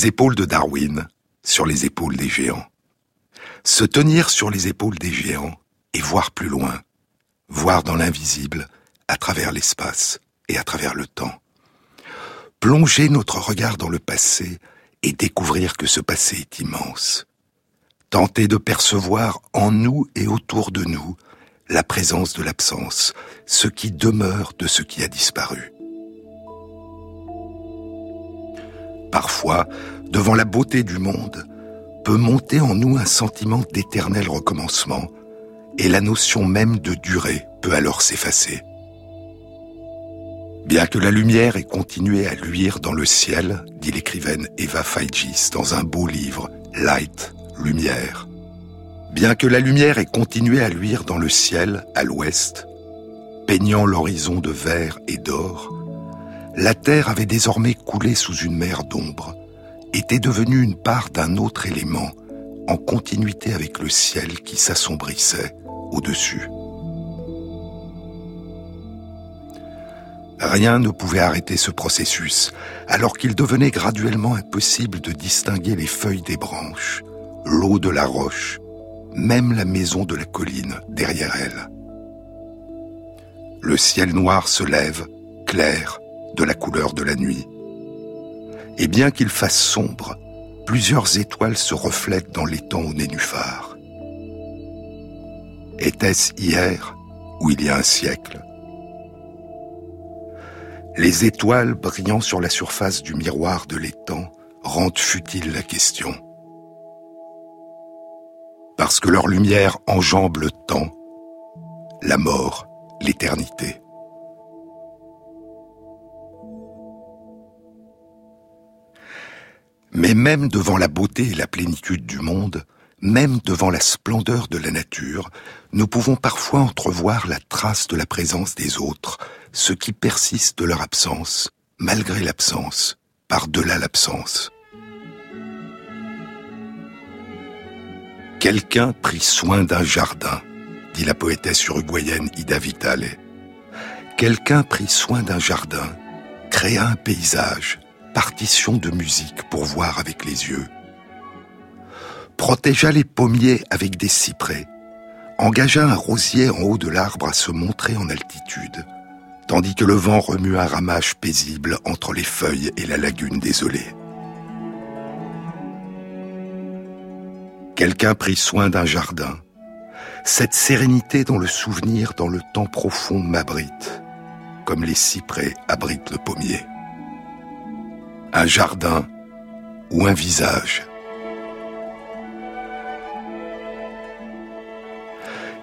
les épaules de Darwin, sur les épaules des géants. Se tenir sur les épaules des géants et voir plus loin, voir dans l'invisible, à travers l'espace et à travers le temps. Plonger notre regard dans le passé et découvrir que ce passé est immense. Tenter de percevoir en nous et autour de nous la présence de l'absence, ce qui demeure de ce qui a disparu. Parfois, devant la beauté du monde, peut monter en nous un sentiment d'éternel recommencement, et la notion même de durée peut alors s'effacer. Bien que la lumière ait continué à luire dans le ciel, dit l'écrivaine Eva Feigis dans un beau livre, Light, Lumière. Bien que la lumière ait continué à luire dans le ciel, à l'ouest, peignant l'horizon de vert et d'or, la terre avait désormais coulé sous une mer d'ombre, était devenue une part d'un autre élément, en continuité avec le ciel qui s'assombrissait au-dessus. Rien ne pouvait arrêter ce processus, alors qu'il devenait graduellement impossible de distinguer les feuilles des branches, l'eau de la roche, même la maison de la colline derrière elle. Le ciel noir se lève, clair, de la couleur de la nuit. Et bien qu'il fasse sombre, plusieurs étoiles se reflètent dans l'étang au nénuphar. Était-ce hier ou il y a un siècle? Les étoiles brillant sur la surface du miroir de l'étang rendent futile la question. Parce que leur lumière enjambe le temps, la mort, l'éternité. Mais même devant la beauté et la plénitude du monde, même devant la splendeur de la nature, nous pouvons parfois entrevoir la trace de la présence des autres, ce qui persiste de leur absence, malgré l'absence, par-delà l'absence. Quelqu'un prit soin d'un jardin, dit la poétesse uruguayenne Ida Vitale. Quelqu'un prit soin d'un jardin, créa un paysage, partition de musique pour voir avec les yeux. Protégea les pommiers avec des cyprès, engagea un rosier en haut de l'arbre à se montrer en altitude, tandis que le vent remue un ramage paisible entre les feuilles et la lagune désolée. Quelqu'un prit soin d'un jardin, cette sérénité dont le souvenir dans le temps profond m'abrite, comme les cyprès abritent le pommier un jardin ou un visage.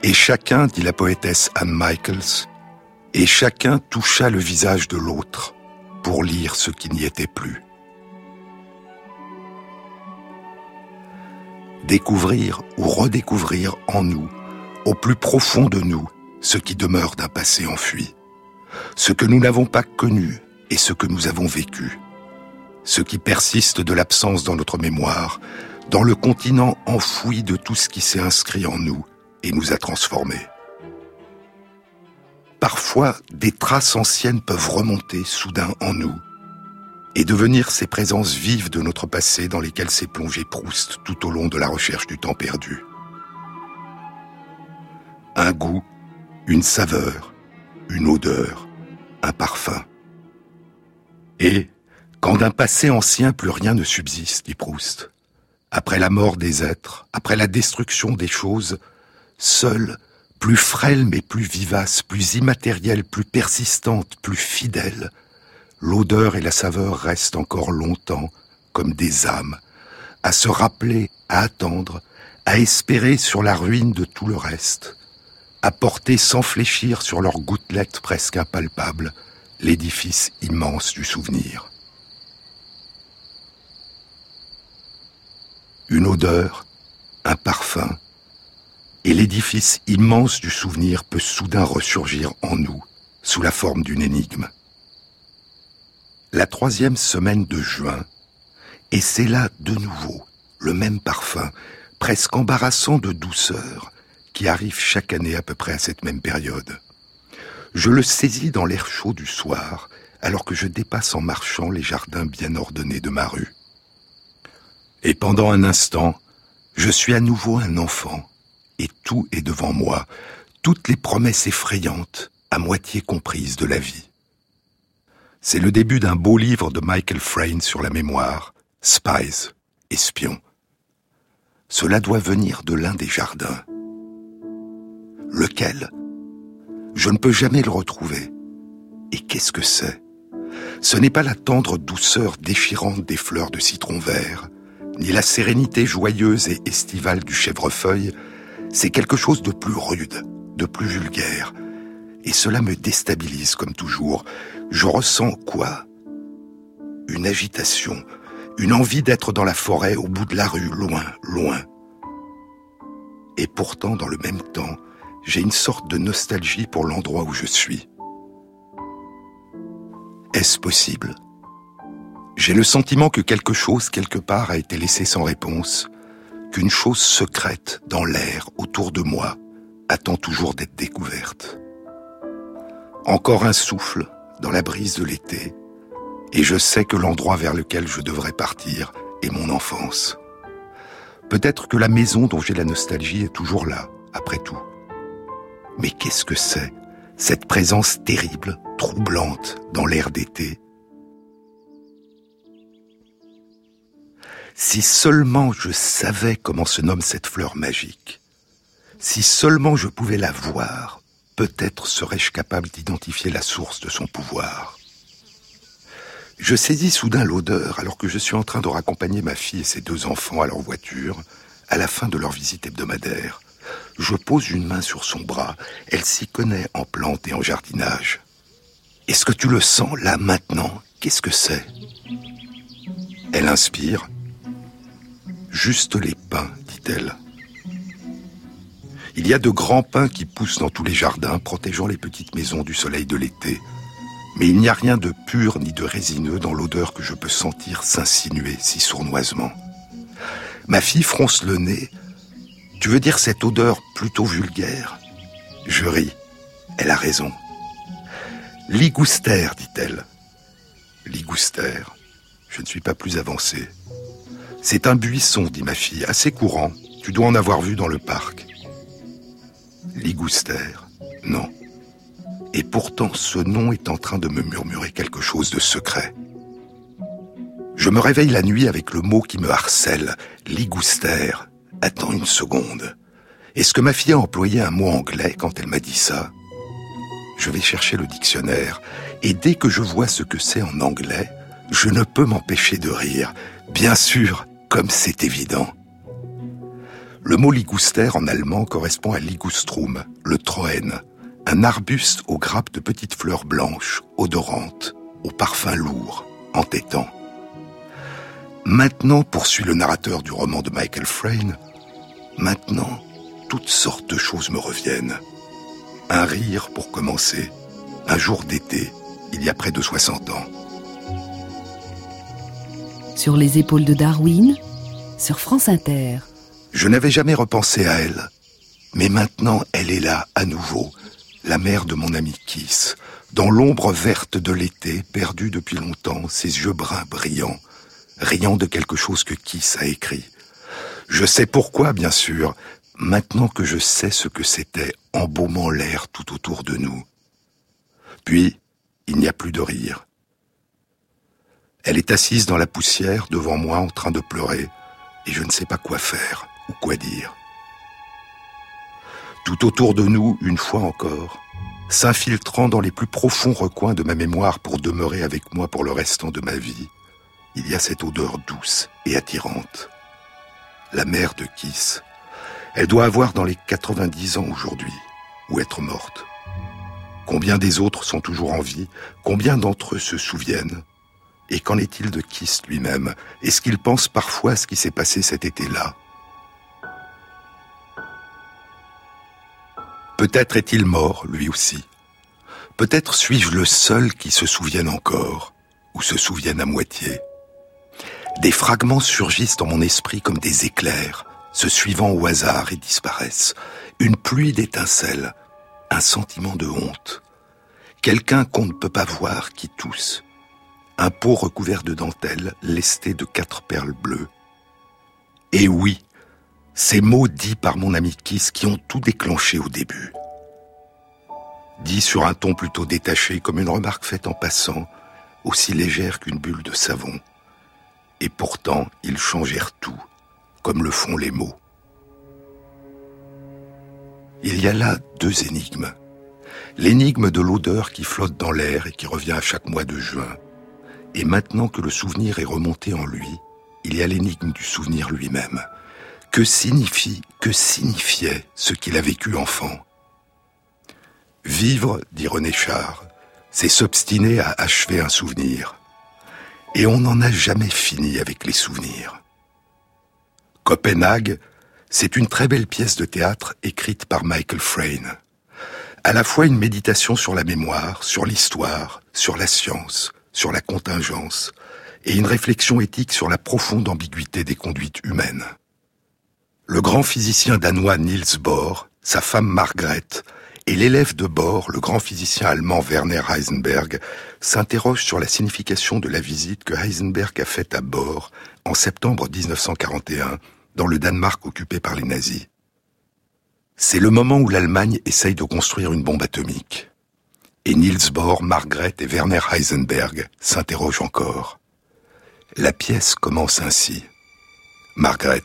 Et chacun, dit la poétesse Anne Michaels, et chacun toucha le visage de l'autre pour lire ce qui n'y était plus. Découvrir ou redécouvrir en nous, au plus profond de nous, ce qui demeure d'un passé enfui, ce que nous n'avons pas connu et ce que nous avons vécu ce qui persiste de l'absence dans notre mémoire, dans le continent enfoui de tout ce qui s'est inscrit en nous et nous a transformés. Parfois, des traces anciennes peuvent remonter soudain en nous et devenir ces présences vives de notre passé dans lesquelles s'est plongé Proust tout au long de la recherche du temps perdu. Un goût, une saveur, une odeur, un parfum. Et, quand d'un passé ancien plus rien ne subsiste, dit Proust, après la mort des êtres, après la destruction des choses, seule, plus frêle mais plus vivace, plus immatérielle, plus persistante, plus fidèle, l'odeur et la saveur restent encore longtemps comme des âmes, à se rappeler, à attendre, à espérer sur la ruine de tout le reste, à porter sans fléchir sur leurs gouttelettes presque impalpables l'édifice immense du souvenir. Une odeur, un parfum, et l'édifice immense du souvenir peut soudain ressurgir en nous sous la forme d'une énigme. La troisième semaine de juin, et c'est là de nouveau le même parfum, presque embarrassant de douceur, qui arrive chaque année à peu près à cette même période. Je le saisis dans l'air chaud du soir, alors que je dépasse en marchant les jardins bien ordonnés de ma rue. Et pendant un instant, je suis à nouveau un enfant, et tout est devant moi, toutes les promesses effrayantes, à moitié comprises de la vie. C'est le début d'un beau livre de Michael Frayn sur la mémoire, Spies, espions. Cela doit venir de l'un des jardins. Lequel? Je ne peux jamais le retrouver. Et qu'est-ce que c'est? Ce n'est pas la tendre douceur déchirante des fleurs de citron vert, ni la sérénité joyeuse et estivale du chèvrefeuille, c'est quelque chose de plus rude, de plus vulgaire. Et cela me déstabilise comme toujours. Je ressens quoi? Une agitation, une envie d'être dans la forêt, au bout de la rue, loin, loin. Et pourtant, dans le même temps, j'ai une sorte de nostalgie pour l'endroit où je suis. Est-ce possible? J'ai le sentiment que quelque chose, quelque part, a été laissé sans réponse, qu'une chose secrète dans l'air autour de moi attend toujours d'être découverte. Encore un souffle dans la brise de l'été, et je sais que l'endroit vers lequel je devrais partir est mon enfance. Peut-être que la maison dont j'ai la nostalgie est toujours là, après tout. Mais qu'est-ce que c'est, cette présence terrible, troublante dans l'air d'été Si seulement je savais comment se nomme cette fleur magique, si seulement je pouvais la voir, peut-être serais-je capable d'identifier la source de son pouvoir. Je saisis soudain l'odeur alors que je suis en train de raccompagner ma fille et ses deux enfants à leur voiture à la fin de leur visite hebdomadaire. Je pose une main sur son bras, elle s'y connaît en plantes et en jardinage. Est-ce que tu le sens là maintenant? Qu'est-ce que c'est? Elle inspire, Juste les pins, dit-elle. Il y a de grands pins qui poussent dans tous les jardins, protégeant les petites maisons du soleil de l'été. Mais il n'y a rien de pur ni de résineux dans l'odeur que je peux sentir s'insinuer si sournoisement. Ma fille fronce le nez. Tu veux dire cette odeur plutôt vulgaire? Je ris. Elle a raison. Ligouster, dit-elle. Ligouster. Je ne suis pas plus avancé. C'est un buisson, dit ma fille, assez courant. Tu dois en avoir vu dans le parc. Ligouster, non. Et pourtant, ce nom est en train de me murmurer quelque chose de secret. Je me réveille la nuit avec le mot qui me harcèle, ligouster. Attends une seconde. Est-ce que ma fille a employé un mot anglais quand elle m'a dit ça? Je vais chercher le dictionnaire, et dès que je vois ce que c'est en anglais, je ne peux m'empêcher de rire. Bien sûr, comme c'est évident. Le mot ligouster en allemand correspond à ligustrum, le troène, un arbuste aux grappes de petites fleurs blanches, odorantes, au parfum lourd, entêtant. Maintenant, poursuit le narrateur du roman de Michael Frayn, maintenant, toutes sortes de choses me reviennent. Un rire pour commencer, un jour d'été, il y a près de 60 ans sur les épaules de Darwin, sur France Inter. Je n'avais jamais repensé à elle, mais maintenant elle est là à nouveau, la mère de mon ami Kiss, dans l'ombre verte de l'été, perdue depuis longtemps, ses yeux bruns brillants, riant de quelque chose que Kiss a écrit. Je sais pourquoi, bien sûr, maintenant que je sais ce que c'était, embaumant l'air tout autour de nous. Puis, il n'y a plus de rire. Elle est assise dans la poussière devant moi en train de pleurer, et je ne sais pas quoi faire ou quoi dire. Tout autour de nous, une fois encore, s'infiltrant dans les plus profonds recoins de ma mémoire pour demeurer avec moi pour le restant de ma vie, il y a cette odeur douce et attirante. La mère de Kiss. Elle doit avoir dans les 90 ans aujourd'hui, ou être morte. Combien des autres sont toujours en vie Combien d'entre eux se souviennent et qu'en est-il de Kiss lui-même? Est-ce qu'il pense parfois à ce qui s'est passé cet été-là? Peut-être est-il mort, lui aussi. Peut-être suis-je le seul qui se souvienne encore, ou se souvienne à moitié. Des fragments surgissent dans mon esprit comme des éclairs, se suivant au hasard et disparaissent. Une pluie d'étincelles, un sentiment de honte. quelqu'un qu'on ne peut pas voir qui tousse, un pot recouvert de dentelle lesté de quatre perles bleues. Et oui, ces mots dits par mon ami Kiss qui ont tout déclenché au début. Dits sur un ton plutôt détaché comme une remarque faite en passant, aussi légère qu'une bulle de savon. Et pourtant, ils changèrent tout, comme le font les mots. Il y a là deux énigmes. L'énigme de l'odeur qui flotte dans l'air et qui revient à chaque mois de juin. Et maintenant que le souvenir est remonté en lui, il y a l'énigme du souvenir lui-même. Que signifie, que signifiait ce qu'il a vécu enfant? Vivre, dit René Char, c'est s'obstiner à achever un souvenir. Et on n'en a jamais fini avec les souvenirs. Copenhague, c'est une très belle pièce de théâtre écrite par Michael Frayn. À la fois une méditation sur la mémoire, sur l'histoire, sur la science, sur la contingence, et une réflexion éthique sur la profonde ambiguïté des conduites humaines. Le grand physicien danois Niels Bohr, sa femme Margaret, et l'élève de Bohr, le grand physicien allemand Werner Heisenberg, s'interrogent sur la signification de la visite que Heisenberg a faite à Bohr en septembre 1941 dans le Danemark occupé par les nazis. C'est le moment où l'Allemagne essaye de construire une bombe atomique. Et Niels Bohr, Margaret et Werner Heisenberg s'interrogent encore. La pièce commence ainsi. Margaret.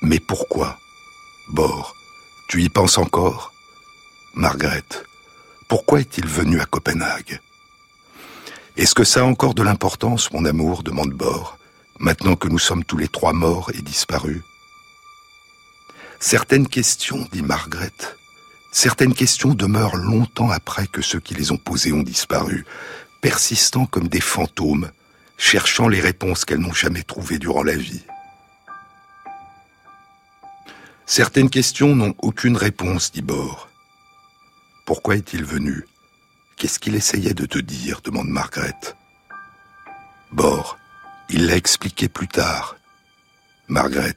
Mais pourquoi? Bohr. Tu y penses encore? Margaret. Pourquoi est-il venu à Copenhague? Est-ce que ça a encore de l'importance, mon amour? demande Bohr maintenant que nous sommes tous les trois morts et disparus Certaines questions, dit Margaret, certaines questions demeurent longtemps après que ceux qui les ont posées ont disparu, persistant comme des fantômes, cherchant les réponses qu'elles n'ont jamais trouvées durant la vie. Certaines questions n'ont aucune réponse, dit Bor. Pourquoi est-il venu? Qu'est-ce qu'il essayait de te dire? demande Margaret. Bor, il l'a expliqué plus tard. Margaret.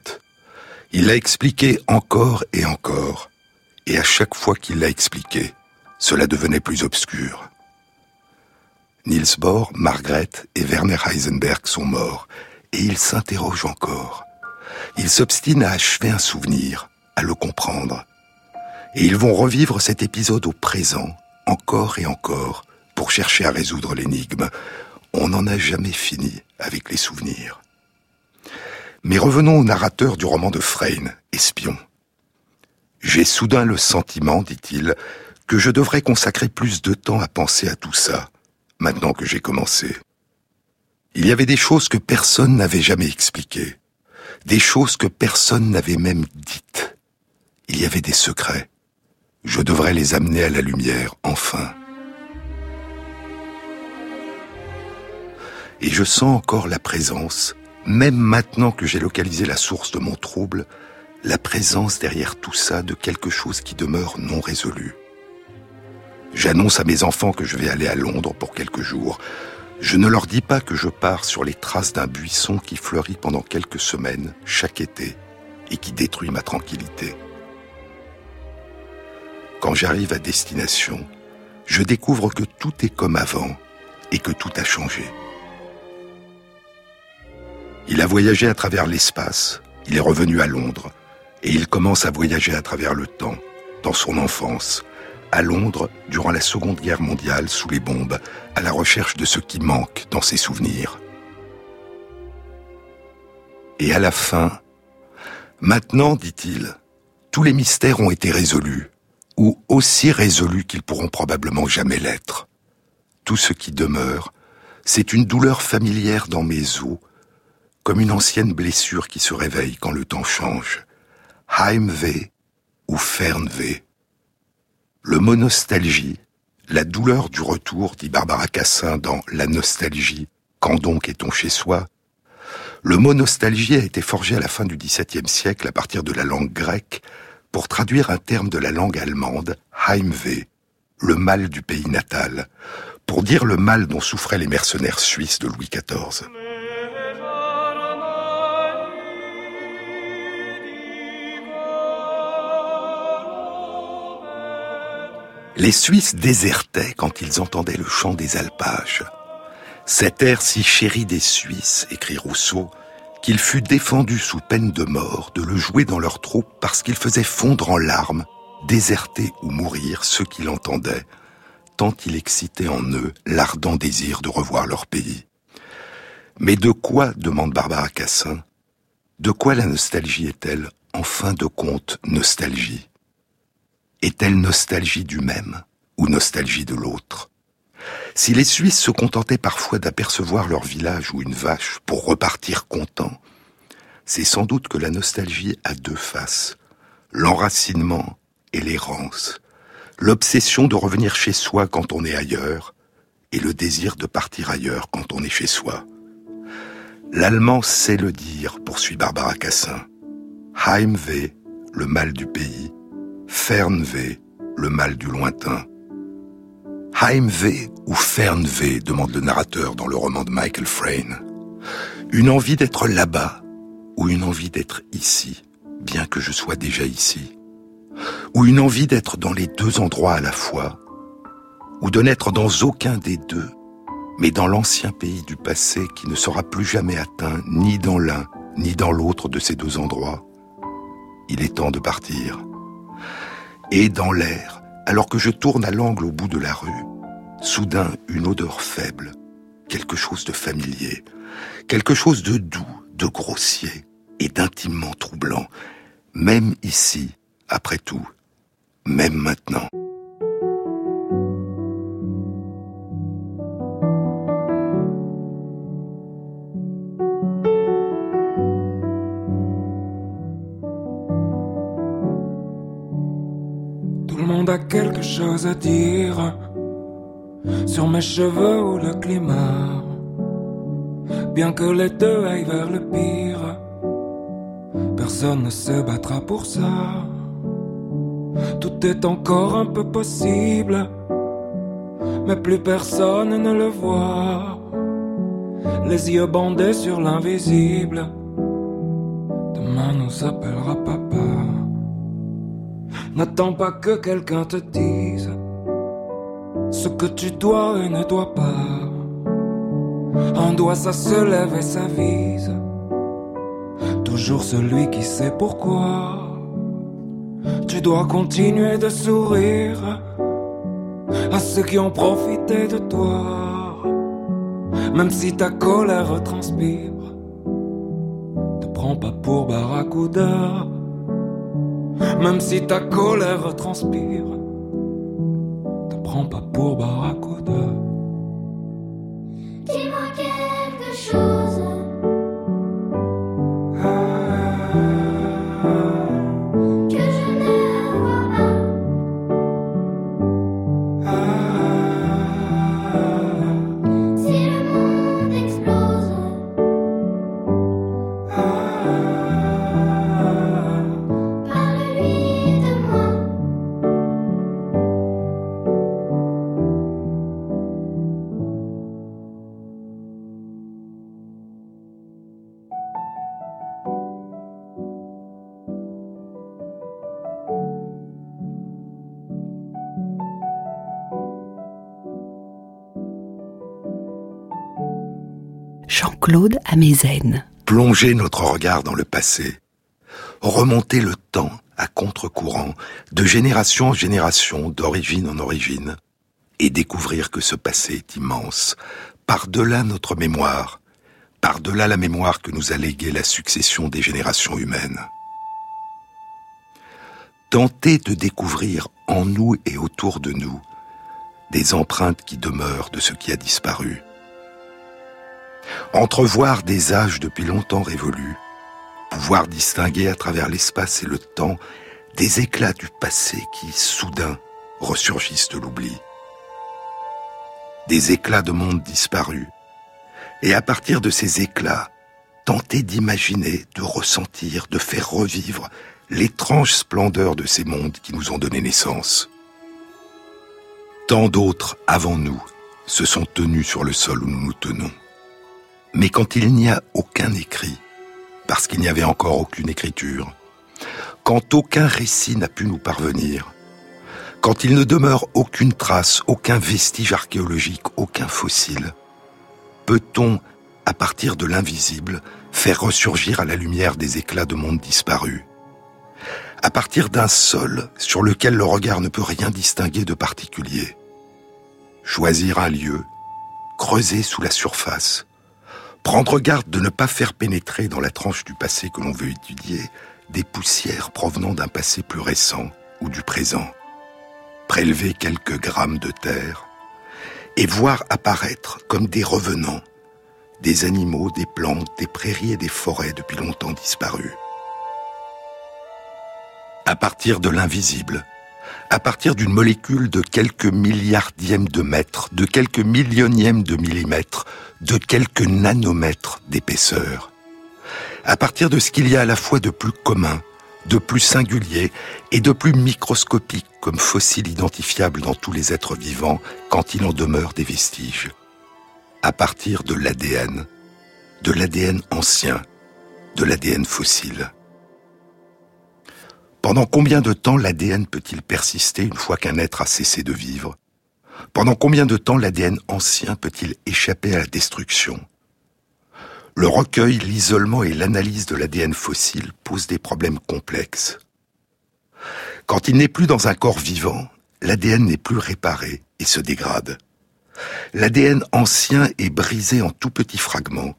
Il l'a expliqué encore et encore. Et à chaque fois qu'il l'a expliqué, cela devenait plus obscur. Niels Bohr, Margaret et Werner Heisenberg sont morts, et ils s'interrogent encore. Ils s'obstinent à achever un souvenir, à le comprendre. Et ils vont revivre cet épisode au présent, encore et encore, pour chercher à résoudre l'énigme, on n'en a jamais fini avec les souvenirs. Mais revenons au narrateur du roman de Freyne, Espion. J'ai soudain le sentiment, dit-il, que je devrais consacrer plus de temps à penser à tout ça, maintenant que j'ai commencé. Il y avait des choses que personne n'avait jamais expliquées, des choses que personne n'avait même dites. Il y avait des secrets. Je devrais les amener à la lumière, enfin. et je sens encore la présence, même maintenant que j'ai localisé la source de mon trouble, la présence derrière tout ça de quelque chose qui demeure non résolu. J'annonce à mes enfants que je vais aller à Londres pour quelques jours. Je ne leur dis pas que je pars sur les traces d'un buisson qui fleurit pendant quelques semaines, chaque été, et qui détruit ma tranquillité. Quand j'arrive à destination, je découvre que tout est comme avant et que tout a changé. Il a voyagé à travers l'espace, il est revenu à Londres, et il commence à voyager à travers le temps, dans son enfance, à Londres durant la Seconde Guerre mondiale sous les bombes, à la recherche de ce qui manque dans ses souvenirs. Et à la fin, maintenant, dit-il, tous les mystères ont été résolus, ou aussi résolus qu'ils pourront probablement jamais l'être. Tout ce qui demeure, c'est une douleur familière dans mes os, comme une ancienne blessure qui se réveille quand le temps change. Heimweh ou Fernweh. Le mot nostalgie, la douleur du retour, dit Barbara Cassin dans La nostalgie, quand donc est-on chez soi? Le mot nostalgie a été forgé à la fin du XVIIe siècle à partir de la langue grecque pour traduire un terme de la langue allemande, Heimweh, le mal du pays natal, pour dire le mal dont souffraient les mercenaires suisses de Louis XIV. Les Suisses désertaient quand ils entendaient le chant des alpages. Cet air si chéri des Suisses, écrit Rousseau, qu'il fut défendu sous peine de mort de le jouer dans leurs troupes parce qu'il faisait fondre en larmes, déserter ou mourir ceux qui l'entendaient, tant il excitait en eux l'ardent désir de revoir leur pays. Mais de quoi, demande Barbara Cassin, de quoi la nostalgie est-elle, en fin de compte, nostalgie? Est-elle nostalgie du même ou nostalgie de l'autre? Si les Suisses se contentaient parfois d'apercevoir leur village ou une vache pour repartir contents, c'est sans doute que la nostalgie a deux faces, l'enracinement et l'errance, l'obsession de revenir chez soi quand on est ailleurs, et le désir de partir ailleurs quand on est chez soi. L'allemand sait le dire, poursuit Barbara Cassin. Heimweh, le mal du pays. Fernweh, le mal du lointain. Heimweh ou Fernweh demande le narrateur dans le roman de Michael Frayn. Une envie d'être là-bas ou une envie d'être ici, bien que je sois déjà ici. Ou une envie d'être dans les deux endroits à la fois, ou de n'être dans aucun des deux mais dans l'ancien pays du passé qui ne sera plus jamais atteint ni dans l'un ni dans l'autre de ces deux endroits. Il est temps de partir. Et dans l'air, alors que je tourne à l'angle au bout de la rue, soudain une odeur faible, quelque chose de familier, quelque chose de doux, de grossier et d'intimement troublant, même ici, après tout, même maintenant. Quelque chose à dire sur mes cheveux ou le climat. Bien que les deux aillent vers le pire, personne ne se battra pour ça. Tout est encore un peu possible, mais plus personne ne le voit. Les yeux bandés sur l'invisible, demain nous appellera papa. N'attends pas que quelqu'un te dise ce que tu dois et ne dois pas. Un doigt ça se lève et s'avise. Toujours celui qui sait pourquoi. Tu dois continuer de sourire à ceux qui ont profité de toi. Même si ta colère transpire, te prends pas pour Barracuda. Même si ta colère transpire, te prends pas pour Barracuda. Jean-Claude Amezen. Plonger notre regard dans le passé, remonter le temps à contre-courant, de génération en génération, d'origine en origine, et découvrir que ce passé est immense, par-delà notre mémoire, par-delà la mémoire que nous a léguée la succession des générations humaines. Tenter de découvrir en nous et autour de nous des empreintes qui demeurent de ce qui a disparu. Entrevoir des âges depuis longtemps révolus, pouvoir distinguer à travers l'espace et le temps des éclats du passé qui, soudain, ressurgissent de l'oubli. Des éclats de mondes disparus. Et à partir de ces éclats, tenter d'imaginer, de ressentir, de faire revivre l'étrange splendeur de ces mondes qui nous ont donné naissance. Tant d'autres avant nous se sont tenus sur le sol où nous nous tenons. Mais quand il n'y a aucun écrit, parce qu'il n'y avait encore aucune écriture, quand aucun récit n'a pu nous parvenir, quand il ne demeure aucune trace, aucun vestige archéologique, aucun fossile, peut-on, à partir de l'invisible, faire ressurgir à la lumière des éclats de monde disparus À partir d'un sol sur lequel le regard ne peut rien distinguer de particulier Choisir un lieu, creuser sous la surface, prendre garde de ne pas faire pénétrer dans la tranche du passé que l'on veut étudier des poussières provenant d'un passé plus récent ou du présent prélever quelques grammes de terre et voir apparaître comme des revenants des animaux, des plantes, des prairies et des forêts depuis longtemps disparus. À partir de l'invisible, à partir d'une molécule de quelques milliardièmes de mètres, de quelques millionièmes de millimètres, de quelques nanomètres d'épaisseur, à partir de ce qu'il y a à la fois de plus commun de plus singulier et de plus microscopique comme fossile identifiable dans tous les êtres vivants quand il en demeure des vestiges. À partir de l'ADN, de l'ADN ancien, de l'ADN fossile. Pendant combien de temps l'ADN peut-il persister une fois qu'un être a cessé de vivre? Pendant combien de temps l'ADN ancien peut-il échapper à la destruction? Le recueil, l'isolement et l'analyse de l'ADN fossile posent des problèmes complexes. Quand il n'est plus dans un corps vivant, l'ADN n'est plus réparé et se dégrade. L'ADN ancien est brisé en tout petits fragments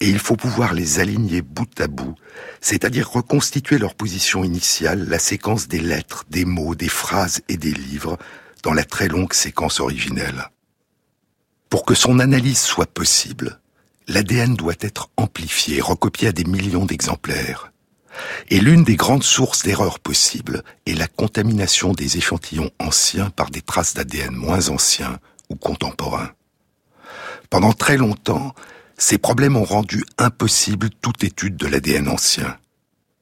et il faut pouvoir les aligner bout à bout, c'est-à-dire reconstituer leur position initiale, la séquence des lettres, des mots, des phrases et des livres dans la très longue séquence originelle. Pour que son analyse soit possible, l'ADN doit être amplifié, recopié à des millions d'exemplaires. Et l'une des grandes sources d'erreurs possibles est la contamination des échantillons anciens par des traces d'ADN moins anciens ou contemporains. Pendant très longtemps, ces problèmes ont rendu impossible toute étude de l'ADN ancien.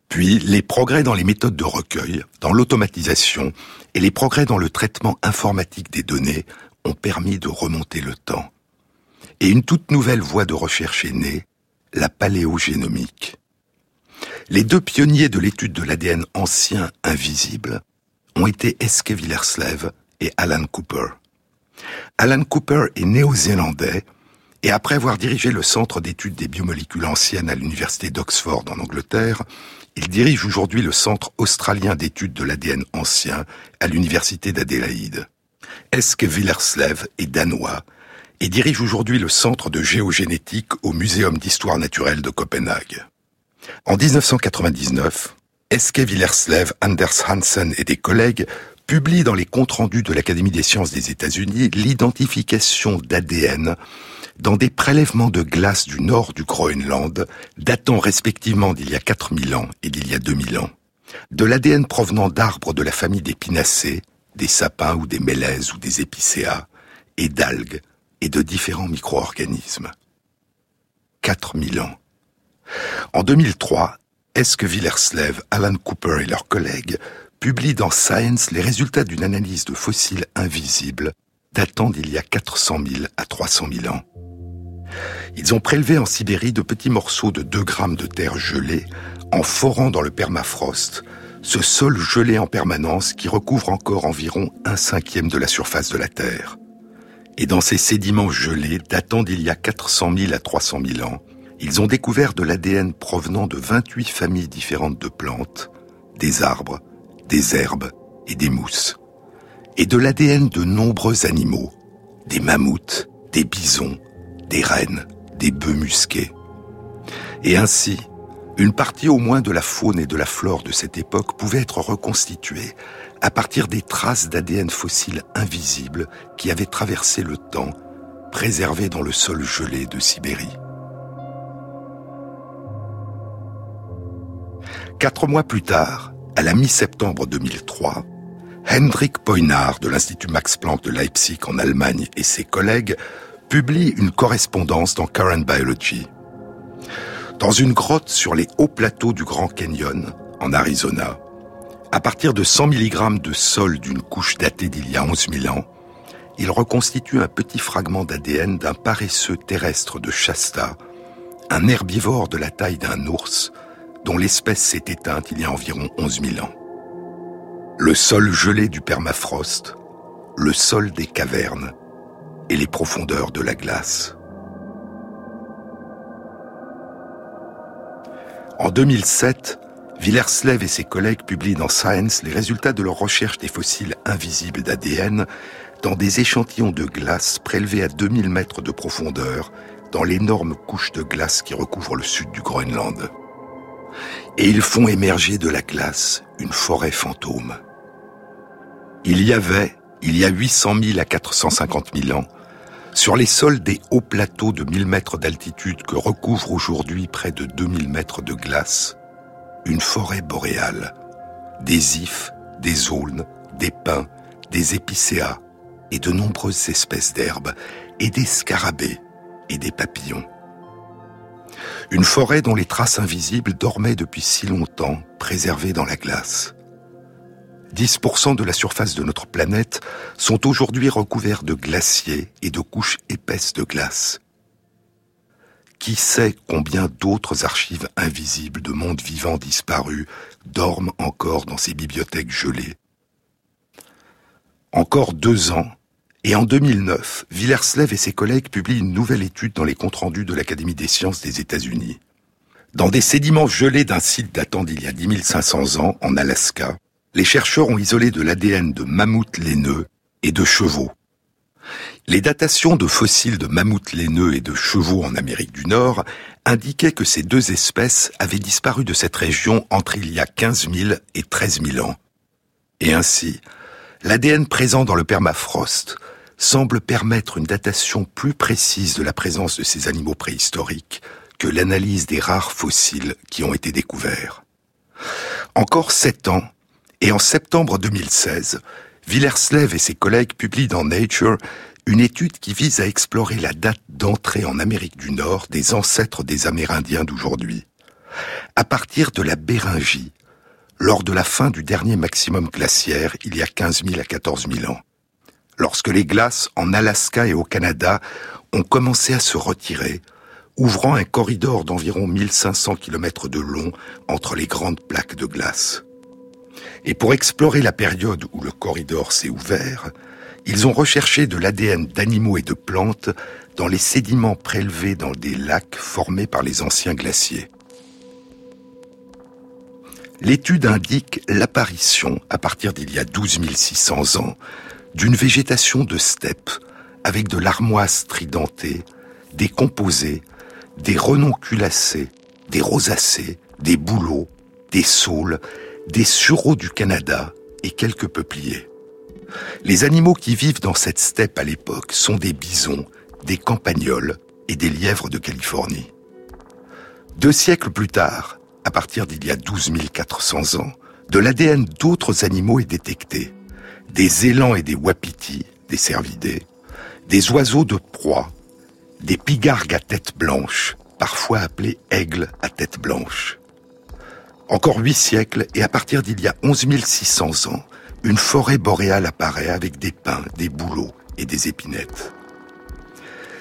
Puis, les progrès dans les méthodes de recueil, dans l'automatisation et les progrès dans le traitement informatique des données ont permis de remonter le temps et une toute nouvelle voie de recherche est née, la paléogénomique. Les deux pionniers de l'étude de l'ADN ancien invisible ont été Eske Willerslev et Alan Cooper. Alan Cooper est néo-zélandais et après avoir dirigé le centre d'études des biomolécules anciennes à l'université d'Oxford en Angleterre, il dirige aujourd'hui le centre australien d'études de l'ADN ancien à l'université d'Adélaïde. Eske Willerslev est danois et dirige aujourd'hui le Centre de géogénétique au Muséum d'histoire naturelle de Copenhague. En 1999, Eske Willerslev, Anders Hansen et des collègues publient dans les comptes rendus de l'Académie des sciences des États-Unis l'identification d'ADN dans des prélèvements de glace du nord du Groenland, datant respectivement d'il y a 4000 ans et d'il y a 2000 ans, de l'ADN provenant d'arbres de la famille des pinacées, des sapins ou des mélèzes ou des épicéas, et d'algues, et de différents micro-organismes. 4000 ans. En 2003, Eske Willerslev, Alan Cooper et leurs collègues publient dans Science les résultats d'une analyse de fossiles invisibles datant d'il y a 400 000 à 300 000 ans. Ils ont prélevé en Sibérie de petits morceaux de 2 grammes de terre gelée en forant dans le permafrost, ce sol gelé en permanence qui recouvre encore environ un cinquième de la surface de la Terre. Et dans ces sédiments gelés, datant d'il y a 400 000 à 300 000 ans, ils ont découvert de l'ADN provenant de 28 familles différentes de plantes, des arbres, des herbes et des mousses. Et de l'ADN de nombreux animaux, des mammouths, des bisons, des rennes, des bœufs musqués. Et ainsi, une partie au moins de la faune et de la flore de cette époque pouvait être reconstituée à partir des traces d'ADN fossile invisibles qui avaient traversé le temps, préservés dans le sol gelé de Sibérie. Quatre mois plus tard, à la mi-septembre 2003, Hendrik Poinard de l'Institut Max Planck de Leipzig en Allemagne et ses collègues publient une correspondance dans Current Biology. Dans une grotte sur les hauts plateaux du Grand Canyon, en Arizona, à partir de 100 mg de sol d'une couche datée d'il y a 11 000 ans, il reconstitue un petit fragment d'ADN d'un paresseux terrestre de Shasta, un herbivore de la taille d'un ours, dont l'espèce s'est éteinte il y a environ 11 000 ans. Le sol gelé du permafrost, le sol des cavernes et les profondeurs de la glace. En 2007, Villerslev et ses collègues publient dans Science les résultats de leur recherche des fossiles invisibles d'ADN dans des échantillons de glace prélevés à 2000 mètres de profondeur dans l'énorme couche de glace qui recouvre le sud du Groenland. Et ils font émerger de la glace une forêt fantôme. Il y avait, il y a 800 000 à 450 000 ans, sur les sols des hauts plateaux de 1000 mètres d'altitude que recouvrent aujourd'hui près de 2000 mètres de glace, une forêt boréale, des ifs, des aulnes, des pins, des épicéas et de nombreuses espèces d'herbes et des scarabées et des papillons. Une forêt dont les traces invisibles dormaient depuis si longtemps, préservées dans la glace. 10% de la surface de notre planète sont aujourd'hui recouverts de glaciers et de couches épaisses de glace. Qui sait combien d'autres archives invisibles de mondes vivants disparus dorment encore dans ces bibliothèques gelées? Encore deux ans, et en 2009, Villerslev et ses collègues publient une nouvelle étude dans les comptes rendus de l'Académie des sciences des États-Unis. Dans des sédiments gelés d'un site datant d'il y a 10 500 ans, en Alaska, les chercheurs ont isolé de l'ADN de mammouths laineux et de chevaux. Les datations de fossiles de mammouths laineux et de chevaux en Amérique du Nord indiquaient que ces deux espèces avaient disparu de cette région entre il y a 15 000 et 13 000 ans. Et ainsi, l'ADN présent dans le permafrost semble permettre une datation plus précise de la présence de ces animaux préhistoriques que l'analyse des rares fossiles qui ont été découverts. Encore sept ans, et en septembre 2016, Villerslev et ses collègues publient dans Nature une étude qui vise à explorer la date d'entrée en Amérique du Nord des ancêtres des Amérindiens d'aujourd'hui. À partir de la Béringie, lors de la fin du dernier maximum glaciaire, il y a 15 000 à 14 000 ans. Lorsque les glaces en Alaska et au Canada ont commencé à se retirer, ouvrant un corridor d'environ 1500 km de long entre les grandes plaques de glace. Et pour explorer la période où le corridor s'est ouvert, ils ont recherché de l'ADN d'animaux et de plantes dans les sédiments prélevés dans des lacs formés par les anciens glaciers. L'étude indique l'apparition, à partir d'il y a 12 600 ans, d'une végétation de steppe avec de l'armoise tridentée, des composés, des renonculacées, des rosacées, des bouleaux, des saules des sureaux du Canada et quelques peupliers. Les animaux qui vivent dans cette steppe à l'époque sont des bisons, des campagnols et des lièvres de Californie. Deux siècles plus tard, à partir d'il y a 12 400 ans, de l'ADN d'autres animaux est détecté. Des élans et des wapitis, des cervidés, des oiseaux de proie, des pigargues à tête blanche, parfois appelés aigles à tête blanche. Encore huit siècles, et à partir d'il y a 11 600 ans, une forêt boréale apparaît avec des pins, des bouleaux et des épinettes.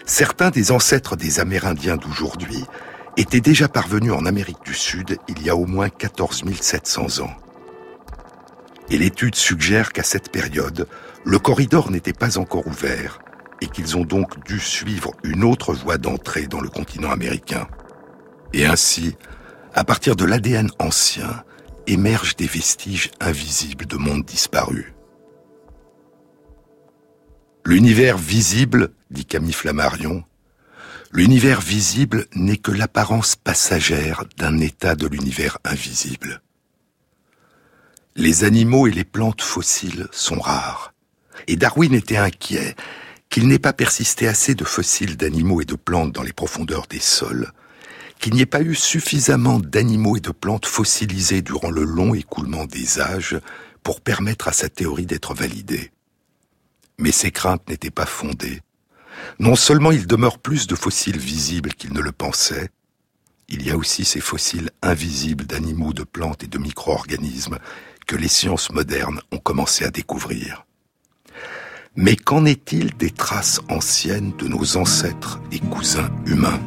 Certains des ancêtres des Amérindiens d'aujourd'hui étaient déjà parvenus en Amérique du Sud il y a au moins 14 700 ans. Et l'étude suggère qu'à cette période, le corridor n'était pas encore ouvert et qu'ils ont donc dû suivre une autre voie d'entrée dans le continent américain. Et ainsi, à partir de l'ADN ancien, émergent des vestiges invisibles de mondes disparus. L'univers visible, dit Camille Flammarion, l'univers visible n'est que l'apparence passagère d'un état de l'univers invisible. Les animaux et les plantes fossiles sont rares, et Darwin était inquiet qu'il n'ait pas persisté assez de fossiles d'animaux et de plantes dans les profondeurs des sols qu'il n'y ait pas eu suffisamment d'animaux et de plantes fossilisés durant le long écoulement des âges pour permettre à sa théorie d'être validée. Mais ces craintes n'étaient pas fondées. Non seulement il demeure plus de fossiles visibles qu'il ne le pensait, il y a aussi ces fossiles invisibles d'animaux, de plantes et de micro-organismes que les sciences modernes ont commencé à découvrir. Mais qu'en est-il des traces anciennes de nos ancêtres et cousins humains?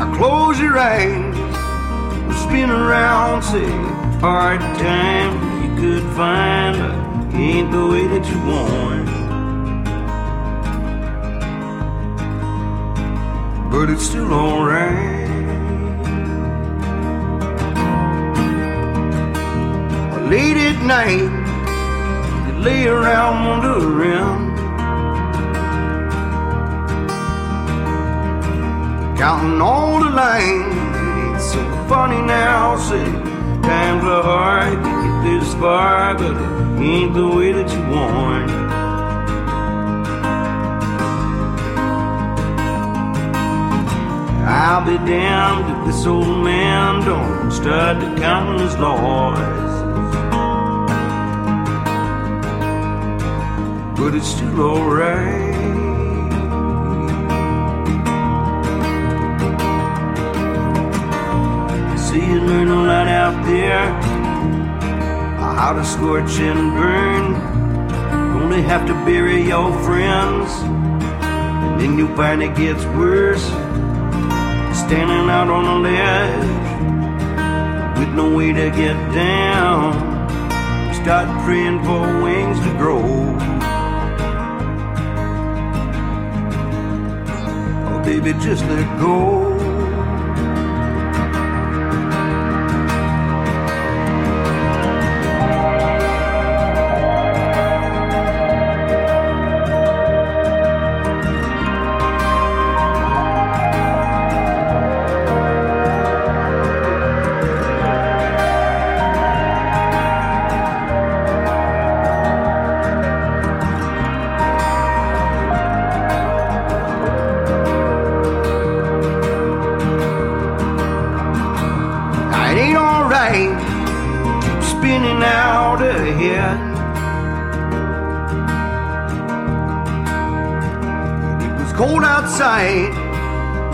Now close your eyes. We'll spin around, say hard times you could find, but ain't the way that you want. But it's still alright. Late at night, you lay around wondering, counting all the lines. It's so funny now, say times are hard to get this far, but it ain't the way that you want. I'll be damned if this old man don't start to count his losses. But it's still alright. See you learn a lot out there how to scorch and burn. Only have to bury your friends, and then you'll find it gets worse standing out on a ledge with no way to get down. Start praying for wings to grow. Oh, baby, just let go. Outside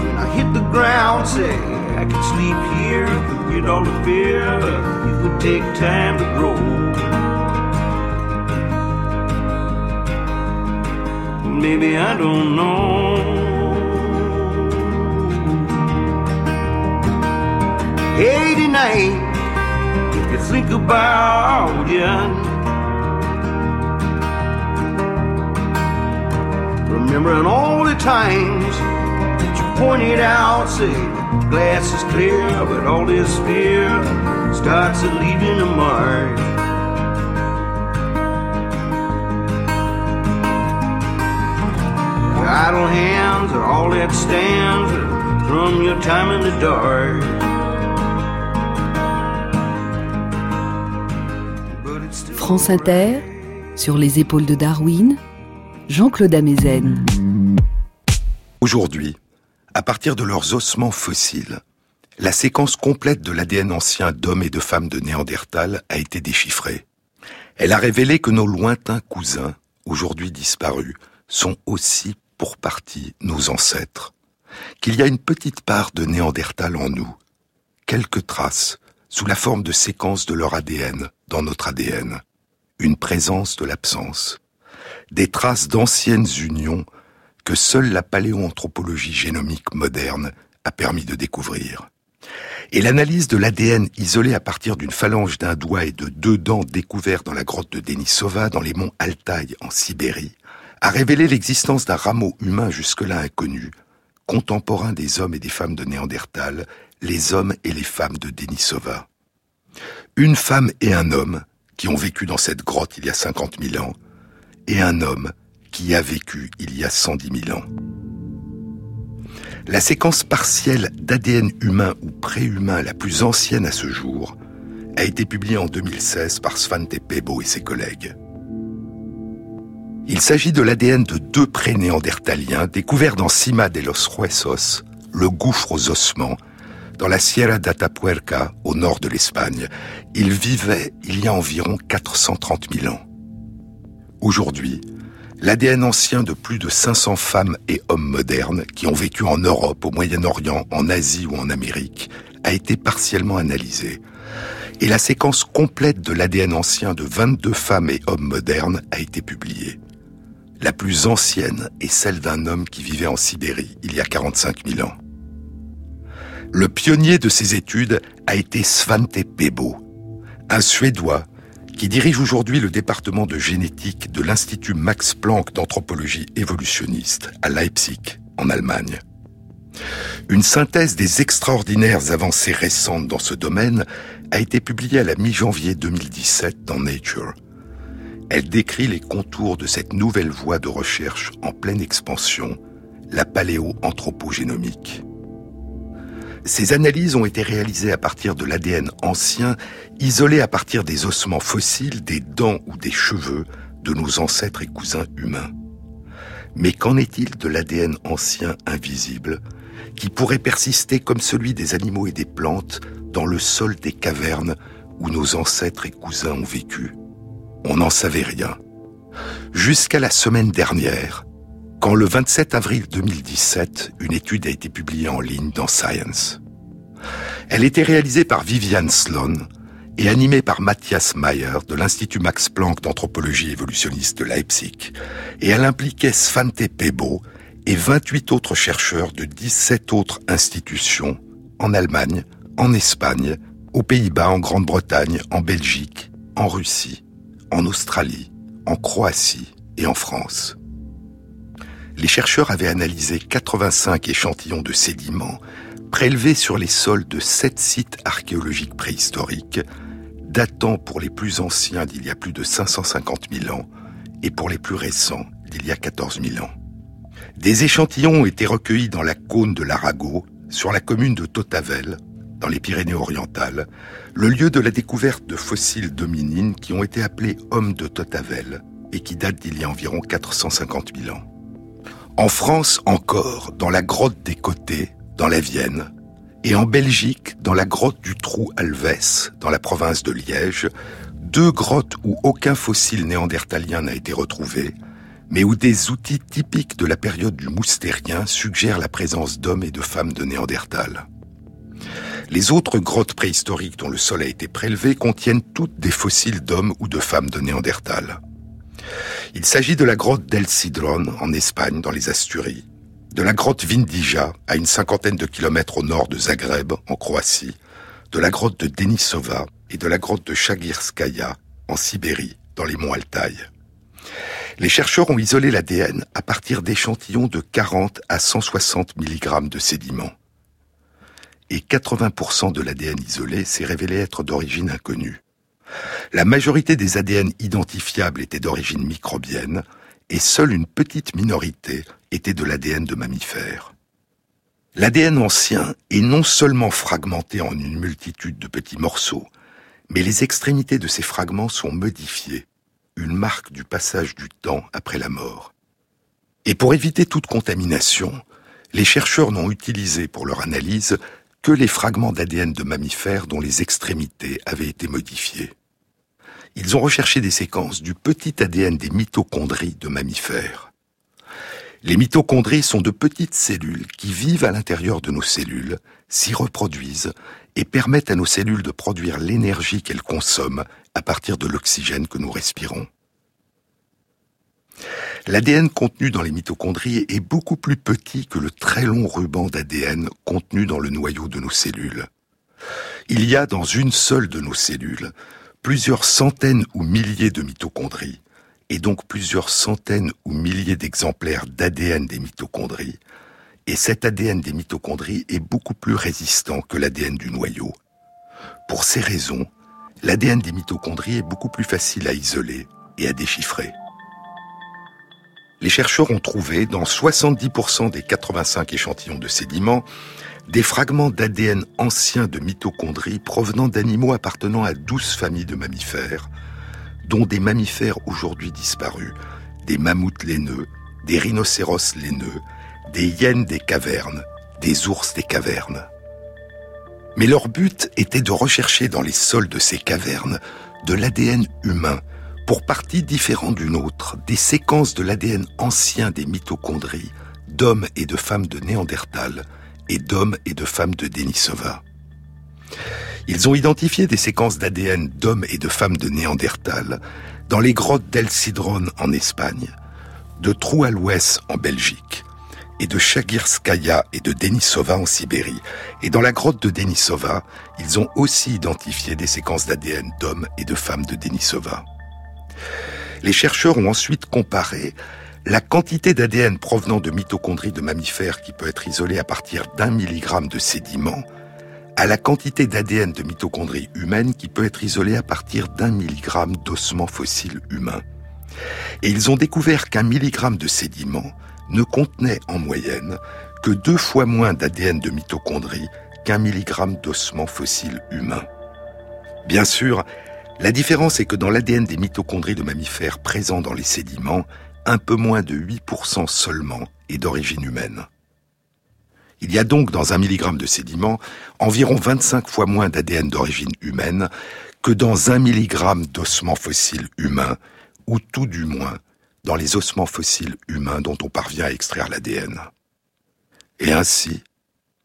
when I hit the ground. Say I could sleep here, forget all the fear. It would take time to grow. Maybe I don't know. 89 if you think about it. Remembering all the times that you pointed out, say, glass is clear, but all this fear starts to leaving a mark. Your idle hands are all that stands from your time in the dark. France Inter, sur les épaules de Darwin, Jean-Claude Amezen. Aujourd'hui, à partir de leurs ossements fossiles, la séquence complète de l'ADN ancien d'hommes et de femmes de Néandertal a été déchiffrée. Elle a révélé que nos lointains cousins, aujourd'hui disparus, sont aussi pour partie nos ancêtres. Qu'il y a une petite part de Néandertal en nous. Quelques traces, sous la forme de séquences de leur ADN, dans notre ADN. Une présence de l'absence. Des traces d'anciennes unions que seule la paléoanthropologie génomique moderne a permis de découvrir. Et l'analyse de l'ADN isolé à partir d'une phalange d'un doigt et de deux dents découverts dans la grotte de Denisova dans les monts Altaï en Sibérie a révélé l'existence d'un rameau humain jusque-là inconnu, contemporain des hommes et des femmes de Néandertal, les hommes et les femmes de Denisova. Une femme et un homme qui ont vécu dans cette grotte il y a 50 000 ans, et un homme qui a vécu il y a 110 000 ans. La séquence partielle d'ADN humain ou préhumain la plus ancienne à ce jour a été publiée en 2016 par Svante Pebo et ses collègues. Il s'agit de l'ADN de deux pré-néandertaliens découverts dans Cima de los Huesos, le gouffre aux ossements, dans la Sierra d'Atapuerca, au nord de l'Espagne. Ils vivaient il y a environ 430 000 ans. Aujourd'hui, l'ADN ancien de plus de 500 femmes et hommes modernes qui ont vécu en Europe, au Moyen-Orient, en Asie ou en Amérique a été partiellement analysé. et la séquence complète de l'ADN ancien de 22 femmes et hommes modernes a été publiée. La plus ancienne est celle d'un homme qui vivait en Sibérie il y a 45 000 ans. Le pionnier de ces études a été Svante Pebo, un Suédois qui dirige aujourd'hui le département de génétique de l'Institut Max Planck d'anthropologie évolutionniste à Leipzig, en Allemagne. Une synthèse des extraordinaires avancées récentes dans ce domaine a été publiée à la mi-janvier 2017 dans Nature. Elle décrit les contours de cette nouvelle voie de recherche en pleine expansion, la paléoanthropogénomique. Ces analyses ont été réalisées à partir de l'ADN ancien, isolé à partir des ossements fossiles, des dents ou des cheveux de nos ancêtres et cousins humains. Mais qu'en est-il de l'ADN ancien invisible, qui pourrait persister comme celui des animaux et des plantes dans le sol des cavernes où nos ancêtres et cousins ont vécu? On n'en savait rien. Jusqu'à la semaine dernière, quand le 27 avril 2017, une étude a été publiée en ligne dans Science. Elle était réalisée par Viviane Sloan et animée par Matthias Mayer de l'Institut Max Planck d'anthropologie évolutionniste de Leipzig, et elle impliquait Svante Pebo, et 28 autres chercheurs de 17 autres institutions en Allemagne, en Espagne, aux Pays-Bas, en Grande-Bretagne, en Belgique, en Russie, en Australie, en Croatie et en France. Les chercheurs avaient analysé 85 échantillons de sédiments prélevés sur les sols de 7 sites archéologiques préhistoriques, datant pour les plus anciens d'il y a plus de 550 000 ans et pour les plus récents d'il y a 14 000 ans. Des échantillons ont été recueillis dans la cône de l'Arago, sur la commune de Totavel, dans les Pyrénées-Orientales, le lieu de la découverte de fossiles dominines qui ont été appelés hommes de Totavel et qui datent d'il y a environ 450 000 ans. En France encore, dans la grotte des Côtés, dans la Vienne, et en Belgique, dans la grotte du Trou Alves, dans la province de Liège, deux grottes où aucun fossile néandertalien n'a été retrouvé, mais où des outils typiques de la période du moustérien suggèrent la présence d'hommes et de femmes de Néandertal. Les autres grottes préhistoriques dont le sol a été prélevé contiennent toutes des fossiles d'hommes ou de femmes de Néandertal. Il s'agit de la grotte d'El Cidron en Espagne, dans les Asturies, de la grotte Vindija, à une cinquantaine de kilomètres au nord de Zagreb, en Croatie, de la grotte de Denisova et de la grotte de Chagirskaya, en Sibérie, dans les monts Altaï. Les chercheurs ont isolé l'ADN à partir d'échantillons de 40 à 160 mg de sédiments. Et 80% de l'ADN isolé s'est révélé être d'origine inconnue. La majorité des ADN identifiables étaient d'origine microbienne et seule une petite minorité était de l'ADN de mammifères. L'ADN ancien est non seulement fragmenté en une multitude de petits morceaux, mais les extrémités de ces fragments sont modifiées une marque du passage du temps après la mort. Et pour éviter toute contamination, les chercheurs n'ont utilisé pour leur analyse que les fragments d'ADN de mammifères dont les extrémités avaient été modifiées. Ils ont recherché des séquences du petit ADN des mitochondries de mammifères. Les mitochondries sont de petites cellules qui vivent à l'intérieur de nos cellules, s'y reproduisent et permettent à nos cellules de produire l'énergie qu'elles consomment à partir de l'oxygène que nous respirons. L'ADN contenu dans les mitochondries est beaucoup plus petit que le très long ruban d'ADN contenu dans le noyau de nos cellules. Il y a dans une seule de nos cellules plusieurs centaines ou milliers de mitochondries, et donc plusieurs centaines ou milliers d'exemplaires d'ADN des mitochondries, et cet ADN des mitochondries est beaucoup plus résistant que l'ADN du noyau. Pour ces raisons, l'ADN des mitochondries est beaucoup plus facile à isoler et à déchiffrer. Les chercheurs ont trouvé, dans 70% des 85 échantillons de sédiments, des fragments d'ADN anciens de mitochondries provenant d'animaux appartenant à 12 familles de mammifères, dont des mammifères aujourd'hui disparus, des mammouths laineux, des rhinocéros laineux, des hyènes des cavernes, des ours des cavernes. Mais leur but était de rechercher dans les sols de ces cavernes de l'ADN humain, pour partie différente d'une autre, des séquences de l'ADN ancien des mitochondries, d'hommes et de femmes de Néandertal, et d'hommes et de femmes de Denisova. Ils ont identifié des séquences d'ADN d'hommes et de femmes de Néandertal dans les grottes d'El Cidron en Espagne, de Troualouès en Belgique, et de Chagirskaya et de Denisova en Sibérie. Et dans la grotte de Denisova, ils ont aussi identifié des séquences d'ADN d'hommes et de femmes de Denisova. Les chercheurs ont ensuite comparé la quantité d'ADN provenant de mitochondries de mammifères qui peut être isolée à partir d'un milligramme de sédiments à la quantité d'ADN de mitochondries humaines qui peut être isolée à partir d'un milligramme d'ossements fossiles humains. Et ils ont découvert qu'un milligramme de sédiments ne contenait en moyenne que deux fois moins d'ADN de mitochondries qu'un milligramme d'ossements fossiles humains. Bien sûr, la différence est que dans l'ADN des mitochondries de mammifères présents dans les sédiments, un peu moins de 8% seulement est d'origine humaine. Il y a donc dans un milligramme de sédiment environ 25 fois moins d'ADN d'origine humaine que dans un milligramme d'ossements fossiles humains, ou tout du moins dans les ossements fossiles humains dont on parvient à extraire l'ADN. Et ainsi,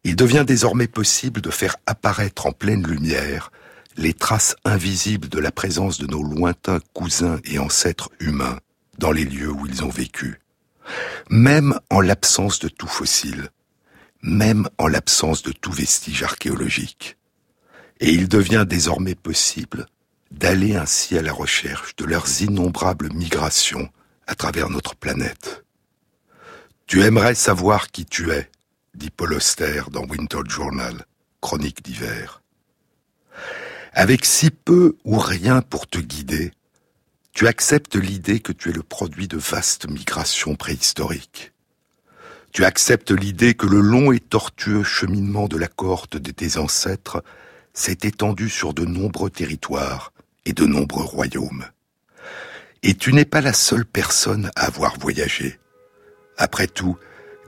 il devient désormais possible de faire apparaître en pleine lumière les traces invisibles de la présence de nos lointains cousins et ancêtres humains dans les lieux où ils ont vécu, même en l'absence de tout fossile, même en l'absence de tout vestige archéologique. Et il devient désormais possible d'aller ainsi à la recherche de leurs innombrables migrations à travers notre planète. Tu aimerais savoir qui tu es, dit Paul Auster dans Winter Journal, chronique d'hiver. Avec si peu ou rien pour te guider, tu acceptes l'idée que tu es le produit de vastes migrations préhistoriques. Tu acceptes l'idée que le long et tortueux cheminement de la cohorte de tes ancêtres s'est étendu sur de nombreux territoires et de nombreux royaumes. Et tu n'es pas la seule personne à avoir voyagé. Après tout,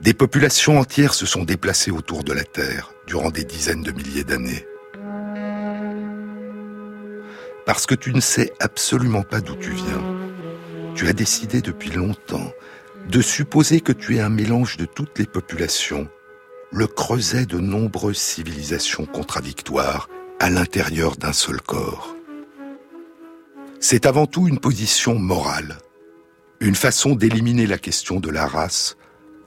des populations entières se sont déplacées autour de la Terre durant des dizaines de milliers d'années parce que tu ne sais absolument pas d'où tu viens. Tu as décidé depuis longtemps de supposer que tu es un mélange de toutes les populations, le creuset de nombreuses civilisations contradictoires à l'intérieur d'un seul corps. C'est avant tout une position morale, une façon d'éliminer la question de la race,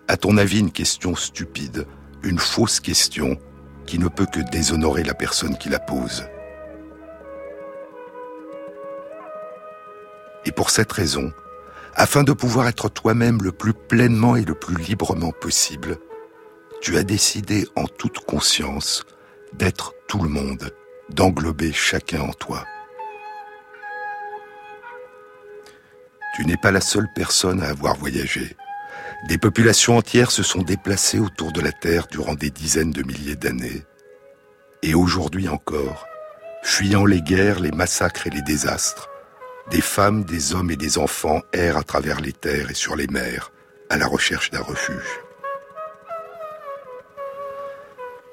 à ton avis une question stupide, une fausse question qui ne peut que déshonorer la personne qui la pose. Et pour cette raison, afin de pouvoir être toi-même le plus pleinement et le plus librement possible, tu as décidé en toute conscience d'être tout le monde, d'englober chacun en toi. Tu n'es pas la seule personne à avoir voyagé. Des populations entières se sont déplacées autour de la Terre durant des dizaines de milliers d'années. Et aujourd'hui encore, fuyant les guerres, les massacres et les désastres, des femmes, des hommes et des enfants errent à travers les terres et sur les mers à la recherche d'un refuge.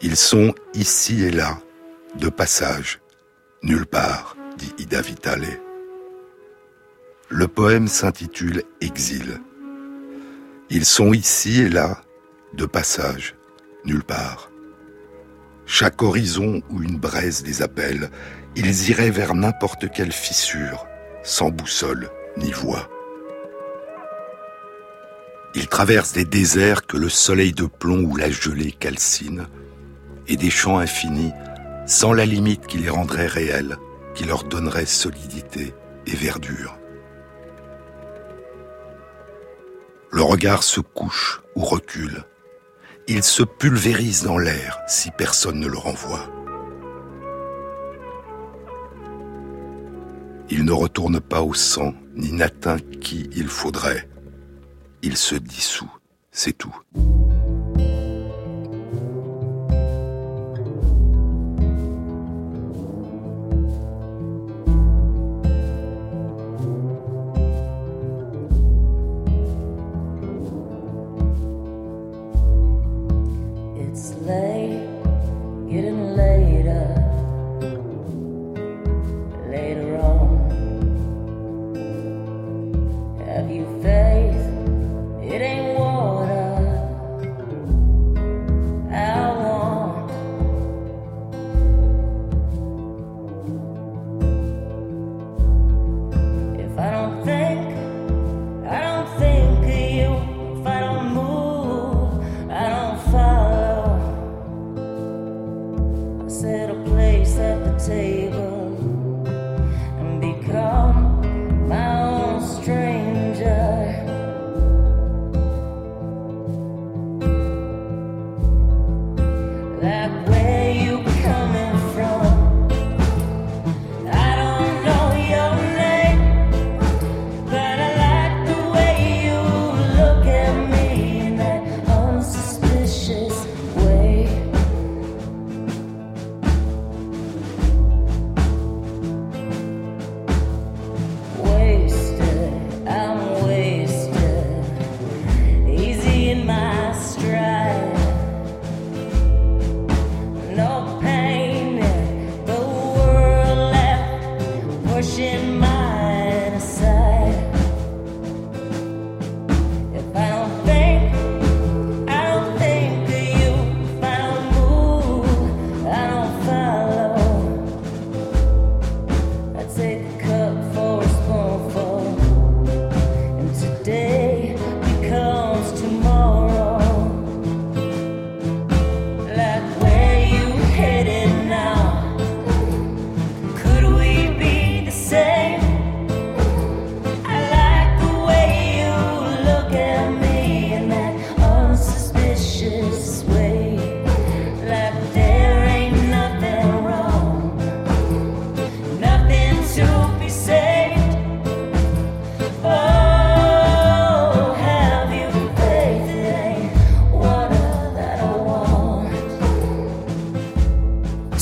Ils sont ici et là, de passage, nulle part, dit Ida Vitale. Le poème s'intitule Exil. Ils sont ici et là, de passage, nulle part. Chaque horizon où une braise les appelle, ils iraient vers n'importe quelle fissure, sans boussole ni voie. Ils traversent des déserts que le soleil de plomb ou la gelée calcine, et des champs infinis sans la limite qui les rendrait réels, qui leur donnerait solidité et verdure. Le regard se couche ou recule. Il se pulvérise dans l'air si personne ne le renvoie. Il ne retourne pas au sang, ni n'atteint qui il faudrait. Il se dissout, c'est tout.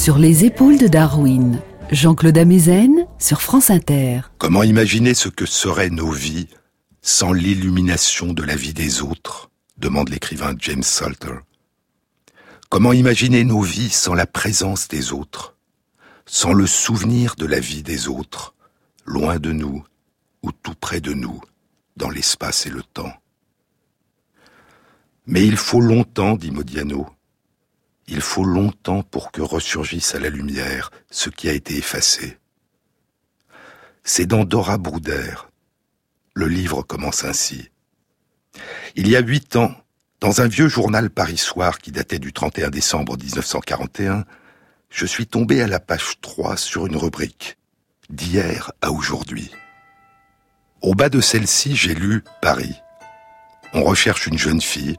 Sur les épaules de Darwin, Jean-Claude Amezen sur France Inter. Comment imaginer ce que seraient nos vies sans l'illumination de la vie des autres demande l'écrivain James Salter. Comment imaginer nos vies sans la présence des autres, sans le souvenir de la vie des autres, loin de nous ou tout près de nous, dans l'espace et le temps? Mais il faut longtemps, dit Modiano, il faut longtemps pour que ressurgisse à la lumière ce qui a été effacé. C'est dans Dora Bruder. Le livre commence ainsi. Il y a huit ans, dans un vieux journal Paris qui datait du 31 décembre 1941, je suis tombé à la page 3 sur une rubrique. D'hier à aujourd'hui. Au bas de celle-ci, j'ai lu Paris. On recherche une jeune fille,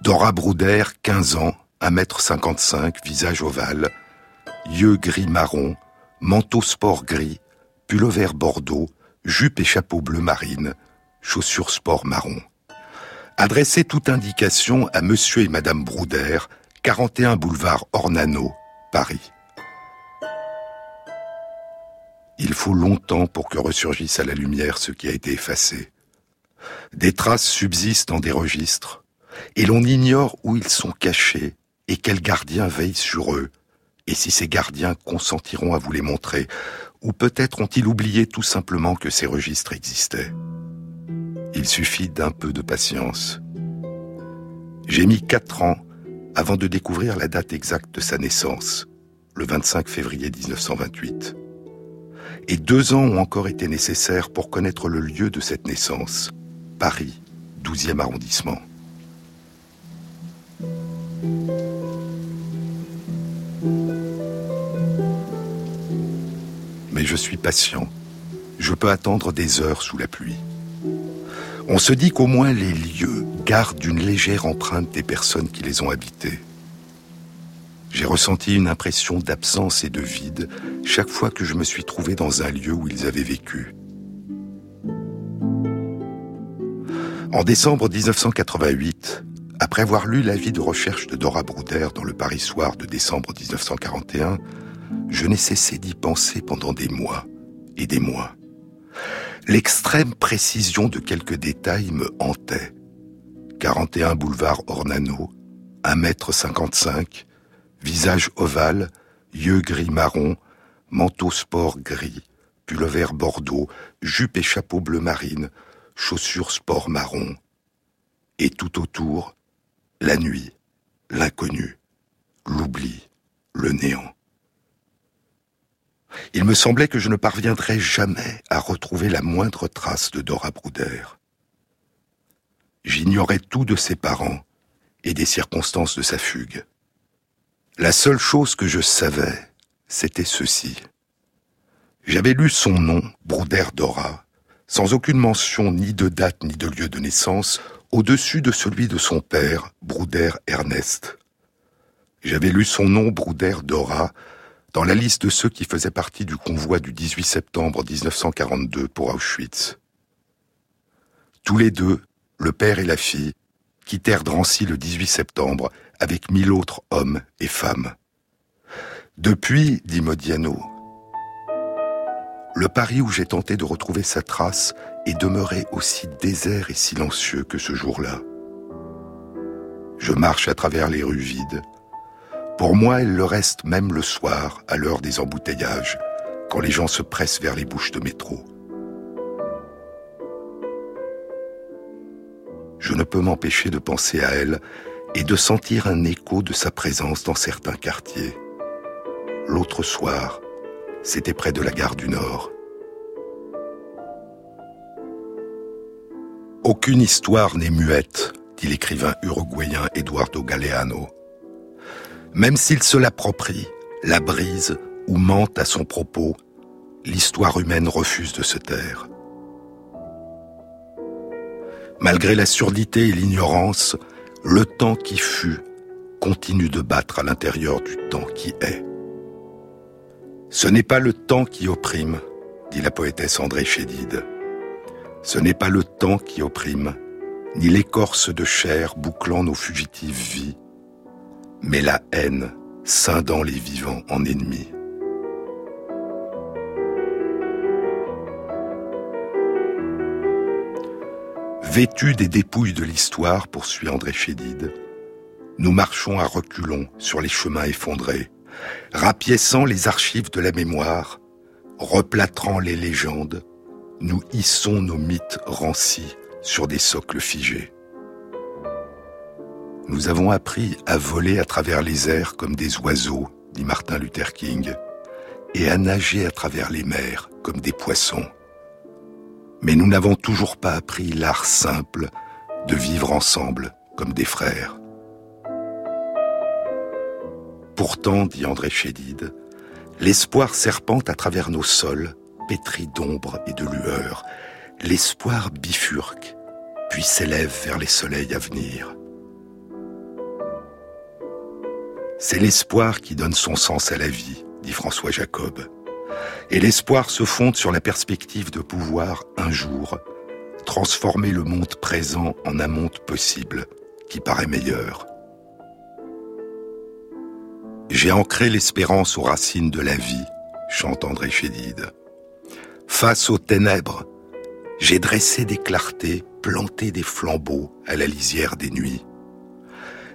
Dora Bruder, 15 ans, 1m55, visage ovale, yeux gris marron, manteau sport gris, pullover bordeaux, jupe et chapeau bleu marine, chaussures sport marron. Adressez toute indication à monsieur et madame Brouder, 41 boulevard Ornano, Paris. Il faut longtemps pour que ressurgisse à la lumière ce qui a été effacé. Des traces subsistent dans des registres, et l'on ignore où ils sont cachés et quels gardiens veillent sur eux, et si ces gardiens consentiront à vous les montrer, ou peut-être ont-ils oublié tout simplement que ces registres existaient. Il suffit d'un peu de patience. J'ai mis quatre ans avant de découvrir la date exacte de sa naissance, le 25 février 1928. Et deux ans ont encore été nécessaires pour connaître le lieu de cette naissance, Paris, 12e arrondissement. Mais je suis patient. Je peux attendre des heures sous la pluie. On se dit qu'au moins les lieux gardent une légère empreinte des personnes qui les ont habités. J'ai ressenti une impression d'absence et de vide chaque fois que je me suis trouvé dans un lieu où ils avaient vécu. En décembre 1988, après avoir lu l'avis de recherche de Dora Bruder dans le Paris Soir de décembre 1941, je n'ai cessé d'y penser pendant des mois et des mois. L'extrême précision de quelques détails me hantait. 41 boulevard Ornano, 1m55, visage ovale, yeux gris marron, manteau sport gris, pullover bordeaux, jupe et chapeau bleu marine, chaussures sport marron. Et tout autour, la nuit, l'inconnu, l'oubli, le néant. Il me semblait que je ne parviendrais jamais à retrouver la moindre trace de Dora Bruder. J'ignorais tout de ses parents et des circonstances de sa fugue. La seule chose que je savais, c'était ceci. J'avais lu son nom, Bruder Dora, sans aucune mention ni de date ni de lieu de naissance, au-dessus de celui de son père, Bruder Ernest. J'avais lu son nom, Bruder Dora, dans la liste de ceux qui faisaient partie du convoi du 18 septembre 1942 pour Auschwitz. Tous les deux, le père et la fille, quittèrent Drancy le 18 septembre avec mille autres hommes et femmes. Depuis, dit Modiano, le Paris où j'ai tenté de retrouver sa trace est demeuré aussi désert et silencieux que ce jour-là. Je marche à travers les rues vides. Pour moi, elle le reste même le soir, à l'heure des embouteillages, quand les gens se pressent vers les bouches de métro. Je ne peux m'empêcher de penser à elle et de sentir un écho de sa présence dans certains quartiers. L'autre soir, c'était près de la gare du Nord. Aucune histoire n'est muette, dit l'écrivain uruguayen Eduardo Galeano. Même s'il se l'approprie, la brise ou mente à son propos, l'histoire humaine refuse de se taire. Malgré la surdité et l'ignorance, le temps qui fut continue de battre à l'intérieur du temps qui est. Ce n'est pas le temps qui opprime, dit la poétesse André Chédide. Ce n'est pas le temps qui opprime, ni l'écorce de chair bouclant nos fugitives vies, mais la haine scindant les vivants en ennemis. Vêtus des dépouilles de l'histoire, poursuit André Chédide, nous marchons à reculons sur les chemins effondrés, rapiéçant les archives de la mémoire, replâtrant les légendes, nous hissons nos mythes rancis sur des socles figés. Nous avons appris à voler à travers les airs comme des oiseaux, dit Martin Luther King, et à nager à travers les mers comme des poissons mais nous n'avons toujours pas appris l'art simple de vivre ensemble comme des frères. Pourtant, dit André Chédide, l'espoir serpente à travers nos sols, pétris d'ombre et de lueur. L'espoir bifurque, puis s'élève vers les soleils à venir. C'est l'espoir qui donne son sens à la vie, dit François Jacob et l'espoir se fonde sur la perspective de pouvoir, un jour, transformer le monde présent en un monde possible, qui paraît meilleur. J'ai ancré l'espérance aux racines de la vie, chante André Chédide. Face aux ténèbres, j'ai dressé des clartés, planté des flambeaux à la lisière des nuits.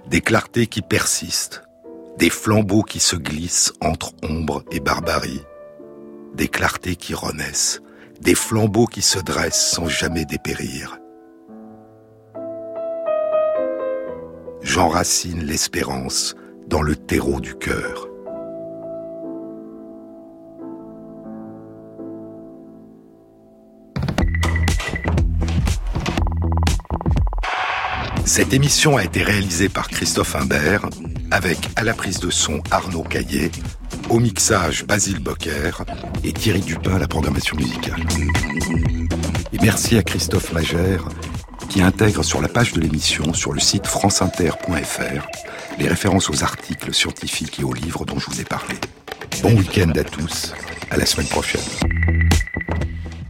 Des clartés qui persistent, des flambeaux qui se glissent entre ombre et barbarie des clartés qui renaissent, des flambeaux qui se dressent sans jamais dépérir. J'enracine l'espérance dans le terreau du cœur. Cette émission a été réalisée par Christophe Imbert, avec à la prise de son Arnaud Caillé, au mixage Basile Bocquer et Thierry Dupin à la programmation musicale. Et merci à Christophe Magère qui intègre sur la page de l'émission sur le site franceinter.fr les références aux articles scientifiques et aux livres dont je vous ai parlé. Bon week-end à tous, à la semaine prochaine.